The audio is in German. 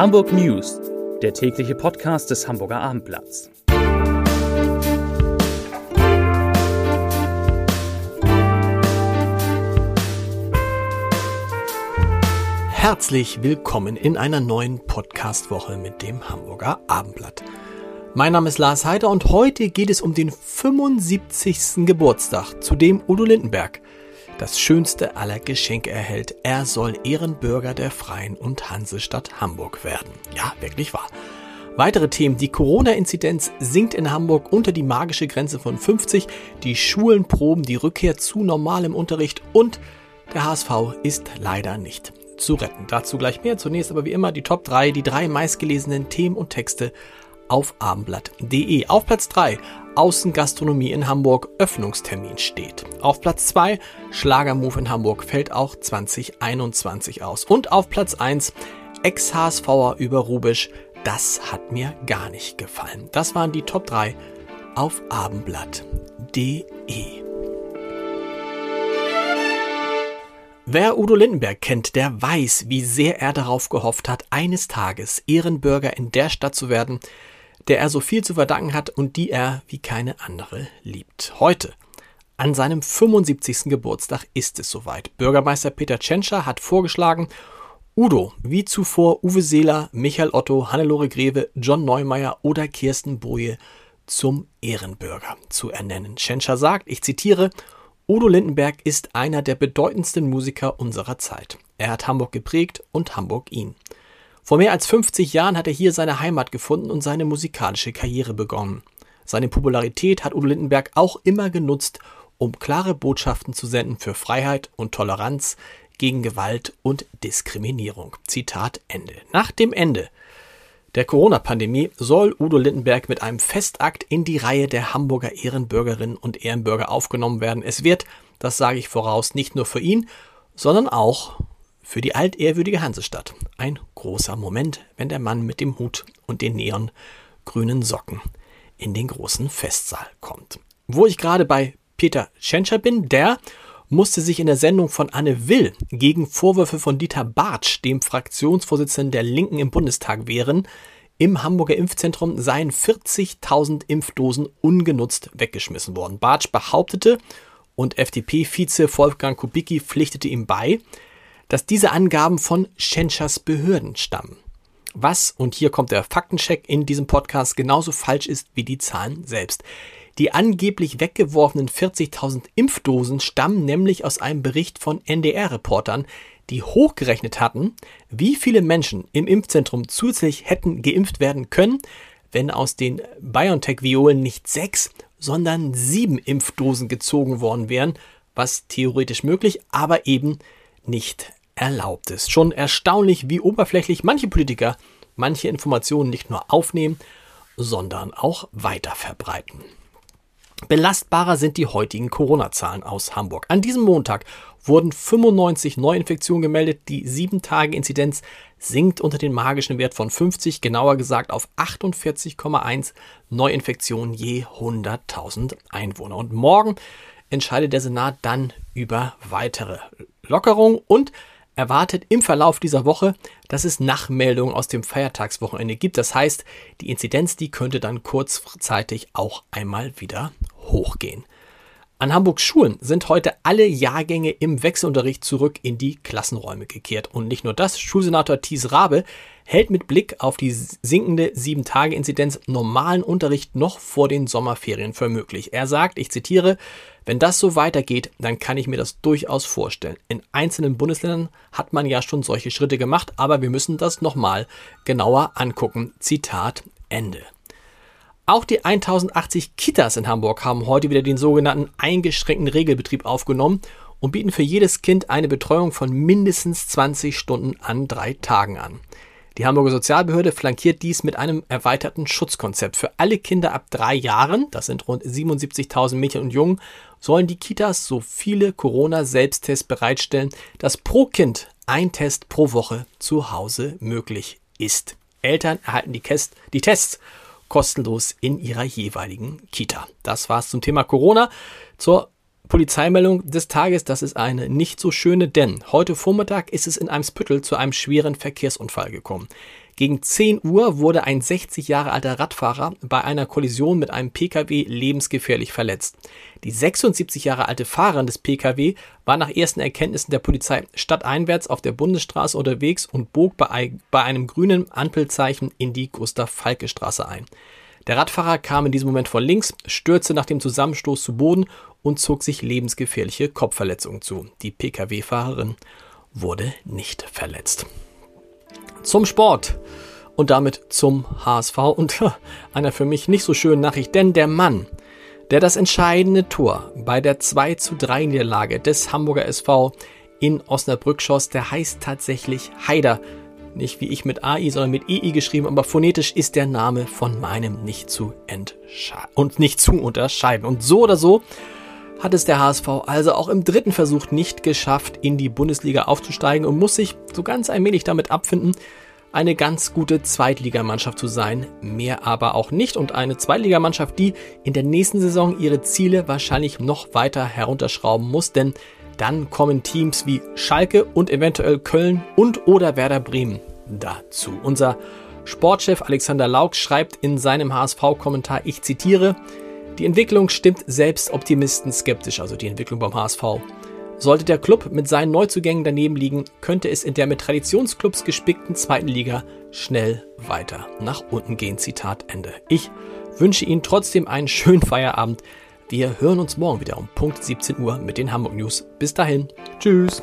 Hamburg News, der tägliche Podcast des Hamburger Abendblatts. Herzlich willkommen in einer neuen Podcastwoche mit dem Hamburger Abendblatt. Mein Name ist Lars Heider und heute geht es um den 75. Geburtstag, zu dem Udo Lindenberg das schönste aller Geschenke erhält. Er soll Ehrenbürger der Freien und Hansestadt Hamburg werden. Ja, wirklich wahr. Weitere Themen. Die Corona-Inzidenz sinkt in Hamburg unter die magische Grenze von 50. Die Schulen proben die Rückkehr zu normalem Unterricht und der HSV ist leider nicht zu retten. Dazu gleich mehr. Zunächst aber wie immer die Top 3, die drei meistgelesenen Themen und Texte auf abendblatt.de. Auf Platz 3 Außengastronomie in Hamburg Öffnungstermin steht. Auf Platz 2 Schlagermove in Hamburg fällt auch 2021 aus. Und auf Platz 1 Ex-HSVer über Rubisch. Das hat mir gar nicht gefallen. Das waren die Top 3 auf abendblatt.de. Wer Udo Lindenberg kennt, der weiß, wie sehr er darauf gehofft hat, eines Tages Ehrenbürger in der Stadt zu werden, der er so viel zu verdanken hat und die er wie keine andere liebt. Heute, an seinem 75. Geburtstag, ist es soweit. Bürgermeister Peter Tschentscher hat vorgeschlagen, Udo, wie zuvor Uwe Seeler, Michael Otto, Hannelore Greve, John Neumeier oder Kirsten Boje zum Ehrenbürger zu ernennen. Tschentscher sagt, ich zitiere, Udo Lindenberg ist einer der bedeutendsten Musiker unserer Zeit. Er hat Hamburg geprägt und Hamburg ihn. Vor mehr als 50 Jahren hat er hier seine Heimat gefunden und seine musikalische Karriere begonnen. Seine Popularität hat Udo Lindenberg auch immer genutzt, um klare Botschaften zu senden für Freiheit und Toleranz gegen Gewalt und Diskriminierung. Zitat Ende. Nach dem Ende der Corona-Pandemie soll Udo Lindenberg mit einem Festakt in die Reihe der Hamburger Ehrenbürgerinnen und Ehrenbürger aufgenommen werden. Es wird, das sage ich voraus, nicht nur für ihn, sondern auch für die altehrwürdige Hansestadt ein großer Moment, wenn der Mann mit dem Hut und den neongrünen Socken in den großen Festsaal kommt. Wo ich gerade bei Peter Tschentscher bin, der musste sich in der Sendung von Anne Will gegen Vorwürfe von Dieter Bartsch, dem Fraktionsvorsitzenden der Linken im Bundestag, wehren. Im Hamburger Impfzentrum seien 40.000 Impfdosen ungenutzt weggeschmissen worden. Bartsch behauptete, und FDP-Vize Wolfgang Kubicki pflichtete ihm bei, dass diese Angaben von Schentschers Behörden stammen. Was, und hier kommt der Faktencheck in diesem Podcast, genauso falsch ist wie die Zahlen selbst. Die angeblich weggeworfenen 40.000 Impfdosen stammen nämlich aus einem Bericht von NDR-Reportern, die hochgerechnet hatten, wie viele Menschen im Impfzentrum zusätzlich hätten geimpft werden können, wenn aus den BioNTech-Violen nicht sechs, sondern sieben Impfdosen gezogen worden wären, was theoretisch möglich, aber eben nicht erlaubt ist. Schon erstaunlich, wie oberflächlich manche Politiker manche Informationen nicht nur aufnehmen, sondern auch weiter verbreiten. Belastbarer sind die heutigen Corona-Zahlen aus Hamburg. An diesem Montag wurden 95 Neuinfektionen gemeldet. Die 7-Tage-Inzidenz sinkt unter den magischen Wert von 50, genauer gesagt auf 48,1 Neuinfektionen je 100.000 Einwohner. Und morgen entscheidet der Senat dann über weitere Lockerungen und erwartet im Verlauf dieser Woche, dass es Nachmeldungen aus dem Feiertagswochenende gibt. Das heißt, die Inzidenz, die könnte dann kurzzeitig auch einmal wieder hochgehen. An Hamburgs Schulen sind heute alle Jahrgänge im Wechselunterricht zurück in die Klassenräume gekehrt. Und nicht nur das, Schulsenator Thies Rabe hält mit Blick auf die sinkende 7-Tage-Inzidenz normalen Unterricht noch vor den Sommerferien für möglich. Er sagt, ich zitiere, wenn das so weitergeht, dann kann ich mir das durchaus vorstellen. In einzelnen Bundesländern hat man ja schon solche Schritte gemacht, aber wir müssen das nochmal genauer angucken. Zitat Ende. Auch die 1080 Kitas in Hamburg haben heute wieder den sogenannten eingeschränkten Regelbetrieb aufgenommen und bieten für jedes Kind eine Betreuung von mindestens 20 Stunden an drei Tagen an. Die Hamburger Sozialbehörde flankiert dies mit einem erweiterten Schutzkonzept. Für alle Kinder ab drei Jahren, das sind rund 77.000 Mädchen und Jungen, sollen die Kitas so viele Corona-Selbsttests bereitstellen, dass pro Kind ein Test pro Woche zu Hause möglich ist. Eltern erhalten die, Test, die Tests kostenlos in ihrer jeweiligen Kita. Das war's zum Thema Corona. Zur Polizeimeldung des Tages, das ist eine nicht so schöne, denn heute Vormittag ist es in Eimsbüttel zu einem schweren Verkehrsunfall gekommen. Gegen 10 Uhr wurde ein 60 Jahre alter Radfahrer bei einer Kollision mit einem Pkw lebensgefährlich verletzt. Die 76 Jahre alte Fahrerin des Pkw war nach ersten Erkenntnissen der Polizei stadteinwärts auf der Bundesstraße unterwegs und bog bei, einem grünen Ampelzeichen in die Gustav-Falke-Straße ein. Der Radfahrer kam in diesem Moment von links, stürzte nach dem Zusammenstoß zu Boden und zog sich lebensgefährliche Kopfverletzungen zu. Die Pkw-Fahrerin wurde nicht verletzt. Zum Sport und damit zum HSV und einer für mich nicht so schönen Nachricht, denn der Mann, der das entscheidende Tor bei der 2 zu 3 Niederlage des Hamburger SV in Osnabrück schoss, der heißt tatsächlich Haider nicht wie ich mit AI, sondern mit EI geschrieben, aber phonetisch ist der Name von meinem nicht zu entscheiden und nicht zu unterscheiden. Und so oder so hat es der HSV also auch im dritten Versuch nicht geschafft, in die Bundesliga aufzusteigen und muss sich so ganz allmählich damit abfinden, eine ganz gute Zweitligamannschaft zu sein, mehr aber auch nicht. Und eine Zweitligamannschaft, die in der nächsten Saison ihre Ziele wahrscheinlich noch weiter herunterschrauben muss, denn dann kommen Teams wie Schalke und eventuell Köln und oder Werder Bremen dazu. Unser Sportchef Alexander Lauk schreibt in seinem HSV-Kommentar, ich zitiere, die Entwicklung stimmt selbst Optimisten skeptisch, also die Entwicklung beim HSV. Sollte der Club mit seinen Neuzugängen daneben liegen, könnte es in der mit Traditionsclubs gespickten zweiten Liga schnell weiter nach unten gehen. Zitat Ende. Ich wünsche Ihnen trotzdem einen schönen Feierabend. Wir hören uns morgen wieder um Punkt 17 Uhr mit den Hamburg News. Bis dahin. Tschüss.